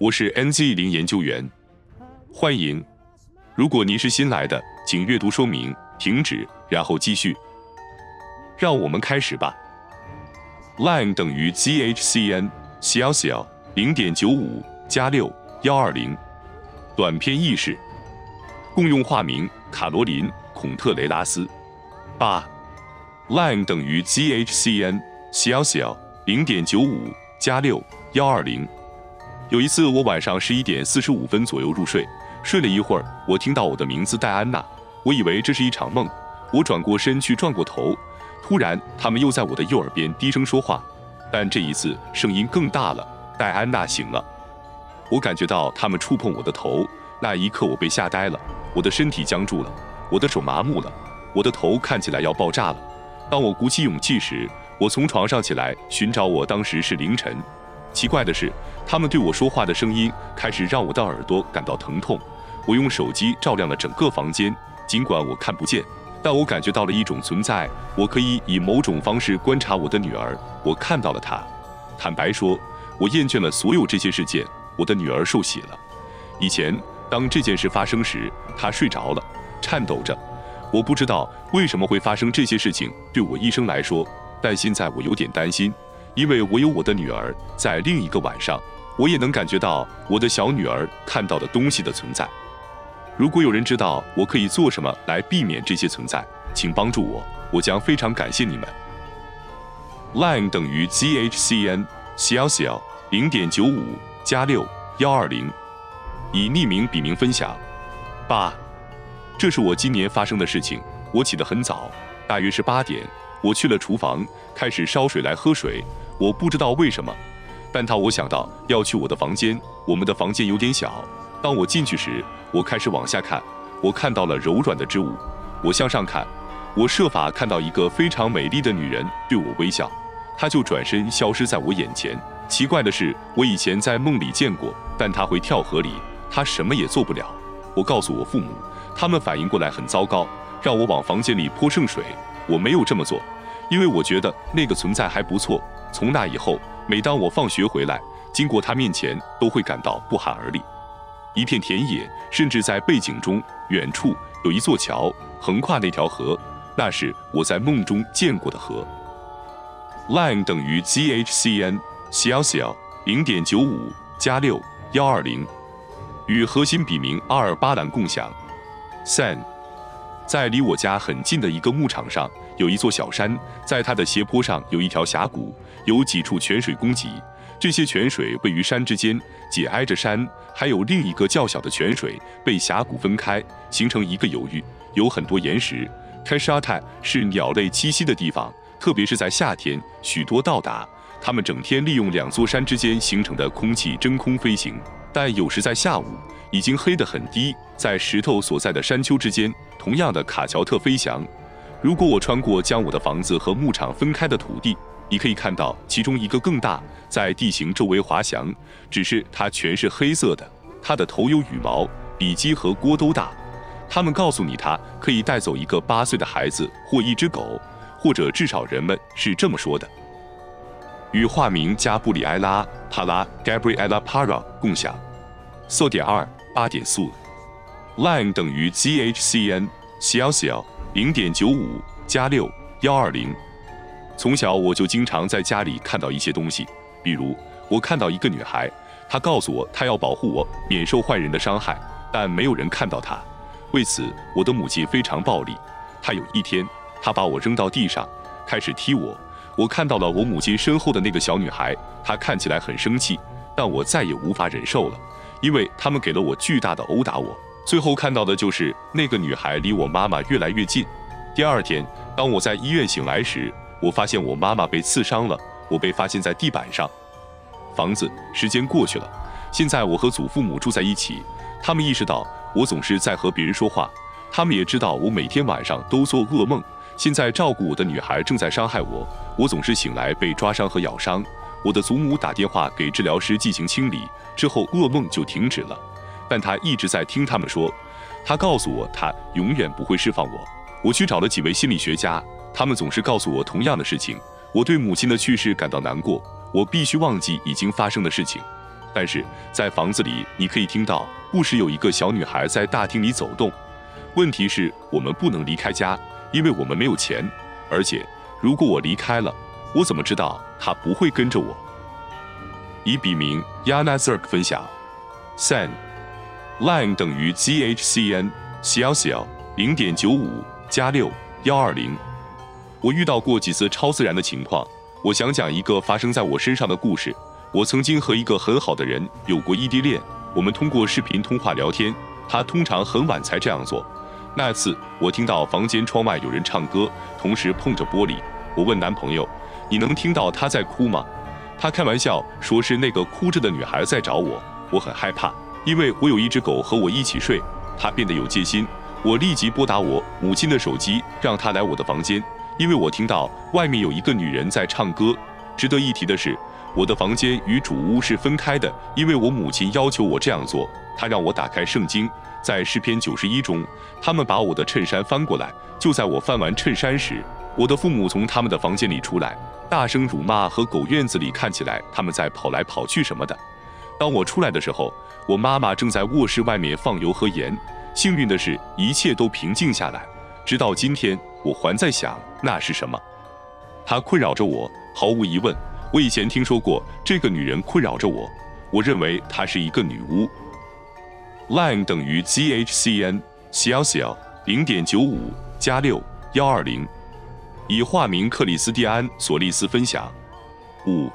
我是 NZ 零研究员，欢迎。如果您是新来的，请阅读说明，停止，然后继续。让我们开始吧。line 等于 zhcn 小小零点九五加六幺二零。短篇意识。共用化名卡罗琳孔特雷拉斯。八。line 等于 zhcn 小小零点九五加六幺二零。有一次，我晚上十一点四十五分左右入睡，睡了一会儿，我听到我的名字戴安娜，我以为这是一场梦。我转过身去转过头，突然他们又在我的右耳边低声说话，但这一次声音更大了。戴安娜醒了，我感觉到他们触碰我的头，那一刻我被吓呆了，我的身体僵住了，我的手麻木了，我的头看起来要爆炸了。当我鼓起勇气时，我从床上起来寻找我当时是凌晨。奇怪的是，他们对我说话的声音开始让我的耳朵感到疼痛。我用手机照亮了整个房间，尽管我看不见，但我感觉到了一种存在。我可以以某种方式观察我的女儿。我看到了她。坦白说，我厌倦了所有这些事件。我的女儿受洗了。以前，当这件事发生时，她睡着了，颤抖着。我不知道为什么会发生这些事情，对我一生来说。但现在我有点担心。因为我有我的女儿，在另一个晚上，我也能感觉到我的小女儿看到的东西的存在。如果有人知道我可以做什么来避免这些存在，请帮助我，我将非常感谢你们。line 等于 zhcn 小小零点九五加六幺二零，以匿名笔名分享。八，这是我今年发生的事情。我起得很早，大约是八点，我去了厨房，开始烧水来喝水。我不知道为什么，但当我想到要去我的房间，我们的房间有点小。当我进去时，我开始往下看，我看到了柔软的织物。我向上看，我设法看到一个非常美丽的女人对我微笑，她就转身消失在我眼前。奇怪的是，我以前在梦里见过，但她会跳河里，她什么也做不了。我告诉我父母，他们反应过来很糟糕，让我往房间里泼圣水。我没有这么做，因为我觉得那个存在还不错。从那以后，每当我放学回来，经过他面前，都会感到不寒而栗。一片田野，甚至在背景中，远处有一座桥，横跨那条河，那是我在梦中见过的河。line 等于 zhcn 小小零点九五加六幺二零，与核心笔名阿尔巴兰共享。san 在离我家很近的一个牧场上，有一座小山，在它的斜坡上有一条峡谷。有几处泉水供给，这些泉水位于山之间，紧挨着山，还有另一个较小的泉水被峡谷分开，形成一个流域，有很多岩石。开沙泰是鸟类栖息的地方，特别是在夏天，许多到达。它们整天利用两座山之间形成的空气真空飞行，但有时在下午已经黑得很低，在石头所在的山丘之间，同样的卡乔特飞翔。如果我穿过将我的房子和牧场分开的土地。你可以看到其中一个更大，在地形周围滑翔，只是它全是黑色的。它的头有羽毛，比鸡和锅都大。他们告诉你，它可以带走一个八岁的孩子或一只狗，或者至少人们是这么说的。与化名加布里埃拉·帕拉 （Gabriela Para） 共享。四点二八点四。line 等于 zhcn 小小零点九五加六幺二零。从小我就经常在家里看到一些东西，比如我看到一个女孩，她告诉我她要保护我免受坏人的伤害，但没有人看到她。为此，我的母亲非常暴力。她有一天，她把我扔到地上，开始踢我。我看到了我母亲身后的那个小女孩，她看起来很生气，但我再也无法忍受了，因为他们给了我巨大的殴打我。最后看到的就是那个女孩离我妈妈越来越近。第二天，当我在医院醒来时，我发现我妈妈被刺伤了，我被发现在地板上。房子，时间过去了，现在我和祖父母住在一起。他们意识到我总是在和别人说话，他们也知道我每天晚上都做噩梦。现在照顾我的女孩正在伤害我，我总是醒来被抓伤和咬伤。我的祖母打电话给治疗师进行清理，之后噩梦就停止了。但他一直在听他们说，他告诉我他永远不会释放我。我去找了几位心理学家。他们总是告诉我同样的事情。我对母亲的去世感到难过。我必须忘记已经发生的事情。但是在房子里，你可以听到不时有一个小女孩在大厅里走动。问题是，我们不能离开家，因为我们没有钱。而且，如果我离开了，我怎么知道她不会跟着我？以笔名 Yanazirk 分享，Sen Line 等于 ZHCN 小小零点九五加六幺二零。我遇到过几次超自然的情况。我想讲一个发生在我身上的故事。我曾经和一个很好的人有过异地恋，我们通过视频通话聊天。他通常很晚才这样做。那次我听到房间窗外有人唱歌，同时碰着玻璃。我问男朋友：“你能听到他在哭吗？”他开玩笑说是那个哭着的女孩在找我。我很害怕，因为我有一只狗和我一起睡。他变得有戒心。我立即拨打我母亲的手机，让她来我的房间。因为我听到外面有一个女人在唱歌。值得一提的是，我的房间与主屋是分开的，因为我母亲要求我这样做。她让我打开圣经，在诗篇九十一中，他们把我的衬衫翻过来。就在我翻完衬衫时，我的父母从他们的房间里出来，大声辱骂和狗院子里看起来他们在跑来跑去什么的。当我出来的时候，我妈妈正在卧室外面放油和盐。幸运的是，一切都平静下来。直到今天，我还在想那是什么，它困扰着我。毫无疑问，我以前听说过这个女人困扰着我。我认为她是一个女巫。Line 等于 ZHCN 小小零点九五加六幺二零。以化名克里斯蒂安·索利斯分享。五，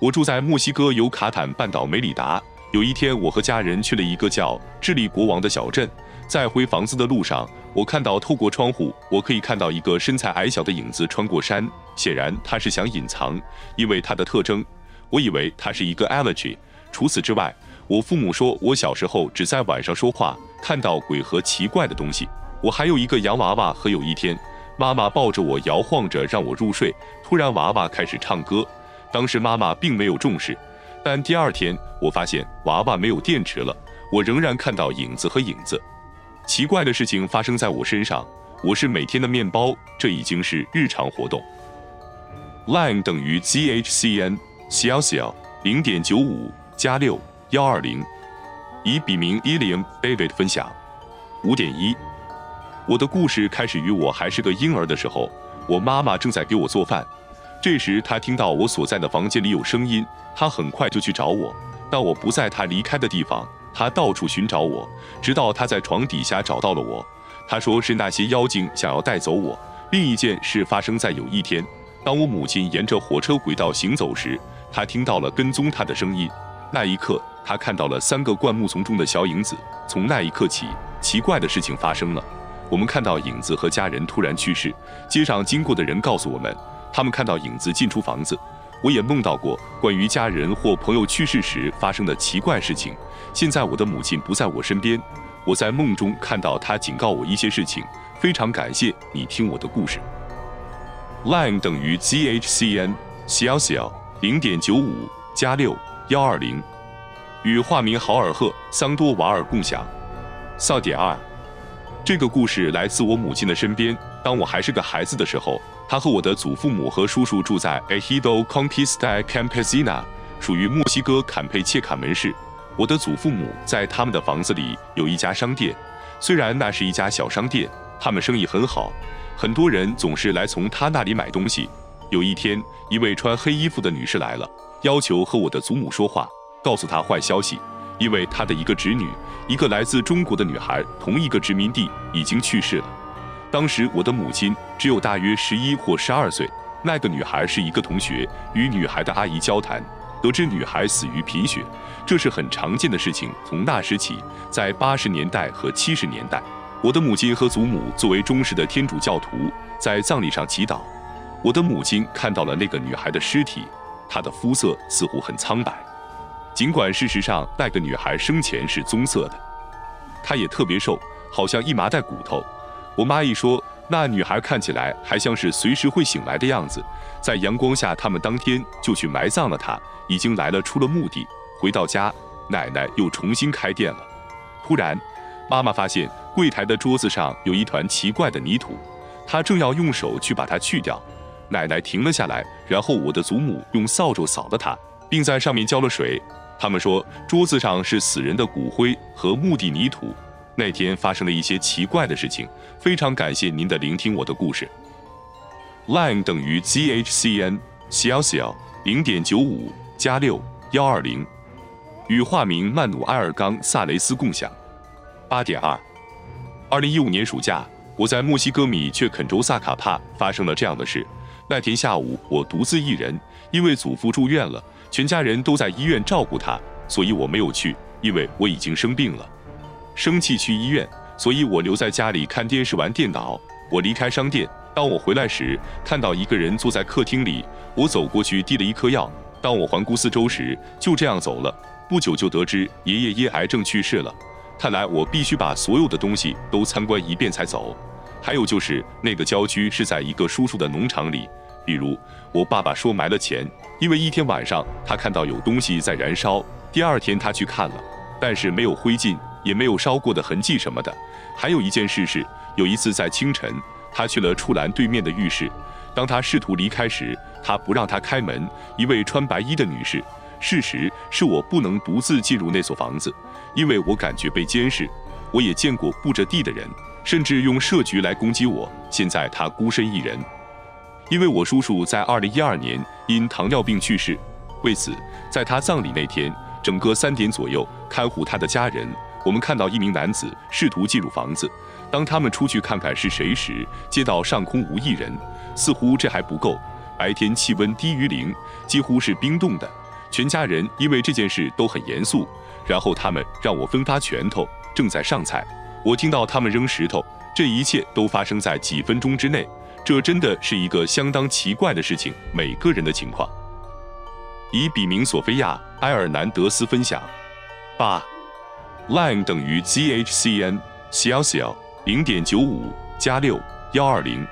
我住在墨西哥尤卡坦半岛梅里达。有一天，我和家人去了一个叫智利国王的小镇。在回房子的路上，我看到透过窗户，我可以看到一个身材矮小的影子穿过山。显然，他是想隐藏，因为他的特征。我以为他是一个 allergy。除此之外，我父母说我小时候只在晚上说话，看到鬼和奇怪的东西。我还有一个洋娃娃，和有一天，妈妈抱着我摇晃着让我入睡，突然娃娃开始唱歌。当时妈妈并没有重视，但第二天我发现娃娃没有电池了，我仍然看到影子和影子。奇怪的事情发生在我身上，我是每天的面包，这已经是日常活动。Line 等于 ZHCN 小小零点九五加六幺二零，以笔名 Eliam David 分享五点一。我的故事开始于我还是个婴儿的时候，我妈妈正在给我做饭，这时他听到我所在的房间里有声音，他很快就去找我，但我不在他离开的地方。他到处寻找我，直到他在床底下找到了我。他说是那些妖精想要带走我。另一件事发生在有一天，当我母亲沿着火车轨道行走时，他听到了跟踪他的声音。那一刻，他看到了三个灌木丛中的小影子。从那一刻起，奇怪的事情发生了。我们看到影子和家人突然去世。街上经过的人告诉我们，他们看到影子进出房子。我也梦到过关于家人或朋友去世时发生的奇怪事情。现在我的母亲不在我身边，我在梦中看到她警告我一些事情。非常感谢你听我的故事。Line 等于 ZHCN 小小零点九五加六幺二零，与化名豪尔赫桑多瓦尔共享。扫点二，这个故事来自我母亲的身边。当我还是个孩子的时候。她和我的祖父母和叔叔住在 Ejido Conquista Campesina，属于墨西哥坎佩切卡门市。我的祖父母在他们的房子里有一家商店，虽然那是一家小商店，他们生意很好，很多人总是来从他那里买东西。有一天，一位穿黑衣服的女士来了，要求和我的祖母说话，告诉她坏消息，因为她的一个侄女，一个来自中国的女孩，同一个殖民地已经去世了。当时我的母亲只有大约十一或十二岁，那个女孩是一个同学，与女孩的阿姨交谈，得知女孩死于贫血，这是很常见的事情。从那时起，在八十年代和七十年代，我的母亲和祖母作为忠实的天主教徒，在葬礼上祈祷。我的母亲看到了那个女孩的尸体，她的肤色似乎很苍白，尽管事实上那个女孩生前是棕色的，她也特别瘦，好像一麻袋骨头。我妈一说，那女孩看起来还像是随时会醒来的样子。在阳光下，他们当天就去埋葬了她，已经来了出了墓地。回到家，奶奶又重新开店了。突然，妈妈发现柜台的桌子上有一团奇怪的泥土，她正要用手去把它去掉，奶奶停了下来，然后我的祖母用扫帚扫了它，并在上面浇了水。他们说桌子上是死人的骨灰和墓地泥土。那天发生了一些奇怪的事情。非常感谢您的聆听，我的故事。line 等于 zhcn 小小零点九五加六幺二零，与化名曼努埃尔冈萨雷斯共享。八点二，二零一五年暑假，我在墨西哥米却肯州萨卡帕发生了这样的事。那天下午，我独自一人，因为祖父住院了，全家人都在医院照顾他，所以我没有去，因为我已经生病了。生气去医院，所以我留在家里看电视玩电脑。我离开商店，当我回来时，看到一个人坐在客厅里，我走过去递了一颗药。当我环顾四周时，就这样走了。不久就得知爷爷因癌症去世了。看来我必须把所有的东西都参观一遍才走。还有就是那个郊区是在一个叔叔的农场里。比如我爸爸说埋了钱，因为一天晚上他看到有东西在燃烧。第二天他去看了，但是没有灰烬，也没有烧过的痕迹什么的。还有一件事是，有一次在清晨，他去了处栏对面的浴室。当他试图离开时，他不让他开门。一位穿白衣的女士。事实是我不能独自进入那所房子。因为我感觉被监视，我也见过布着地的人，甚至用设局来攻击我。现在他孤身一人，因为我叔叔在二零一二年因糖尿病去世，为此在他葬礼那天，整个三点左右看护他的家人，我们看到一名男子试图进入房子。当他们出去看看是谁时，街道上空无一人，似乎这还不够。白天气温低于零，几乎是冰冻的。全家人因为这件事都很严肃。然后他们让我分发拳头，正在上菜。我听到他们扔石头，这一切都发生在几分钟之内。这真的是一个相当奇怪的事情。每个人的情况。以笔名索菲亚·埃尔南德斯分享。八，line 等于 zhcn 小小零点九五加六幺二零。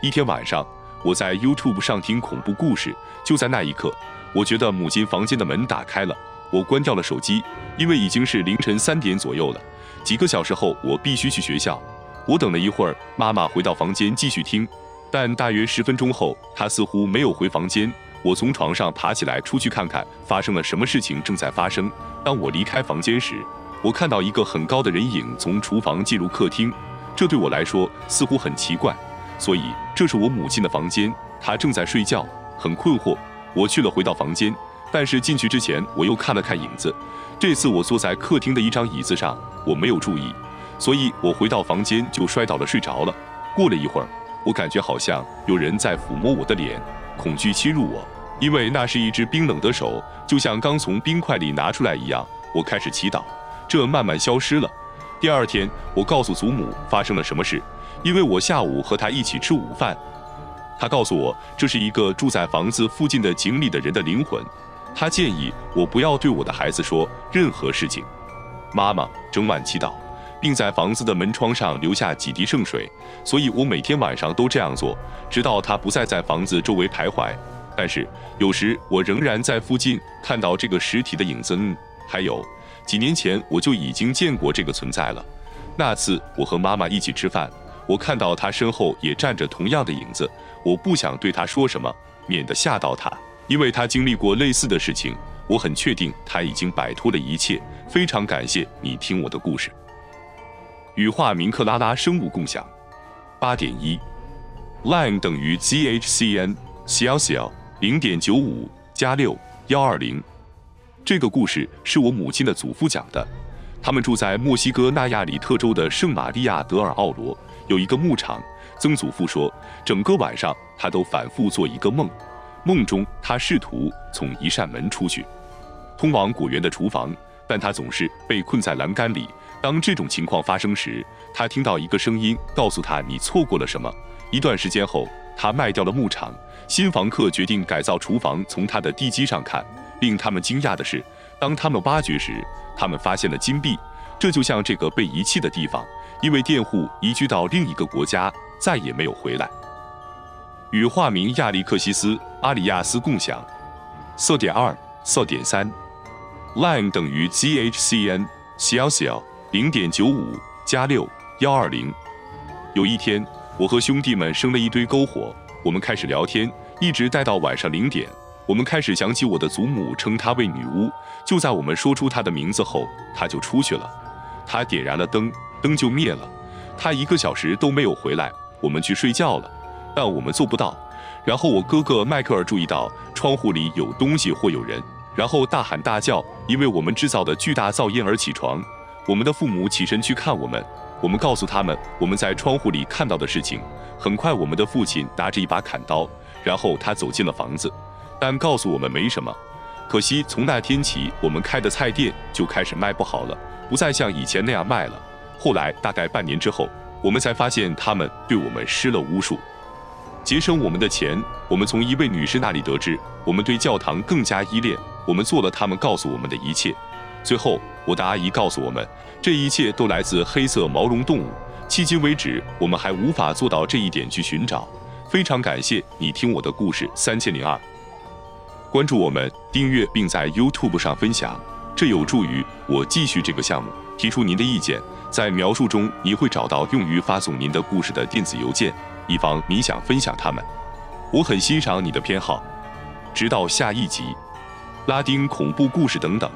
一天晚上，我在 YouTube 上听恐怖故事。就在那一刻，我觉得母亲房间的门打开了。我关掉了手机，因为已经是凌晨三点左右了。几个小时后，我必须去学校。我等了一会儿，妈妈回到房间继续听，但大约十分钟后，她似乎没有回房间。我从床上爬起来，出去看看发生了什么事情正在发生。当我离开房间时，我看到一个很高的人影从厨房进入客厅，这对我来说似乎很奇怪。所以这是我母亲的房间，她正在睡觉，很困惑。我去了，回到房间。但是进去之前，我又看了看影子。这次我坐在客厅的一张椅子上，我没有注意，所以我回到房间就摔倒了，睡着了。过了一会儿，我感觉好像有人在抚摸我的脸，恐惧侵入我，因为那是一只冰冷的手，就像刚从冰块里拿出来一样。我开始祈祷，这慢慢消失了。第二天，我告诉祖母发生了什么事，因为我下午和她一起吃午饭，她告诉我这是一个住在房子附近的井里的人的灵魂。他建议我不要对我的孩子说任何事情。妈妈整晚祈祷，并在房子的门窗上留下几滴圣水，所以我每天晚上都这样做，直到他不再在房子周围徘徊。但是有时我仍然在附近看到这个实体的影子。嗯，还有几年前我就已经见过这个存在了。那次我和妈妈一起吃饭，我看到他身后也站着同样的影子。我不想对他说什么，免得吓到他。因为他经历过类似的事情，我很确定他已经摆脱了一切。非常感谢你听我的故事。羽化明克拉拉生物共享。八点一，line 等于 zhcn 小小零点九五加六幺二零。这个故事是我母亲的祖父讲的。他们住在墨西哥纳亚里特州的圣玛利亚德尔奥罗，有一个牧场。曾祖父说，整个晚上他都反复做一个梦。梦中，他试图从一扇门出去，通往果园的厨房，但他总是被困在栏杆里。当这种情况发生时，他听到一个声音告诉他：“你错过了什么。”一段时间后，他卖掉了牧场，新房客决定改造厨房。从他的地基上看，令他们惊讶的是，当他们挖掘时，他们发现了金币。这就像这个被遗弃的地方，因为佃户移居到另一个国家，再也没有回来。与化名亚历克西斯·阿里亚斯共享。色点二，色点三，line 等于 zhcnclcl 零点九五加六幺二零。有一天，我和兄弟们生了一堆篝火，我们开始聊天，一直待到晚上零点。我们开始想起我的祖母称她为女巫。就在我们说出她的名字后，她就出去了。她点燃了灯，灯就灭了。她一个小时都没有回来。我们去睡觉了，但我们做不到。然后我哥哥迈克尔注意到窗户里有东西或有人，然后大喊大叫，因为我们制造的巨大噪音而起床。我们的父母起身去看我们，我们告诉他们我们在窗户里看到的事情。很快，我们的父亲拿着一把砍刀，然后他走进了房子，但告诉我们没什么。可惜从那天起，我们开的菜店就开始卖不好了，不再像以前那样卖了。后来大概半年之后，我们才发现他们对我们施了巫术。节省我们的钱，我们从一位女士那里得知，我们对教堂更加依恋。我们做了他们告诉我们的一切。最后，我的阿姨告诉我们，这一切都来自黑色毛绒动物。迄今为止，我们还无法做到这一点去寻找。非常感谢你听我的故事三千零二，关注我们，订阅并在 YouTube 上分享，这有助于我继续这个项目。提出您的意见，在描述中你会找到用于发送您的故事的电子邮件。以防你想分享他们，我很欣赏你的偏好。直到下一集，拉丁恐怖故事等等。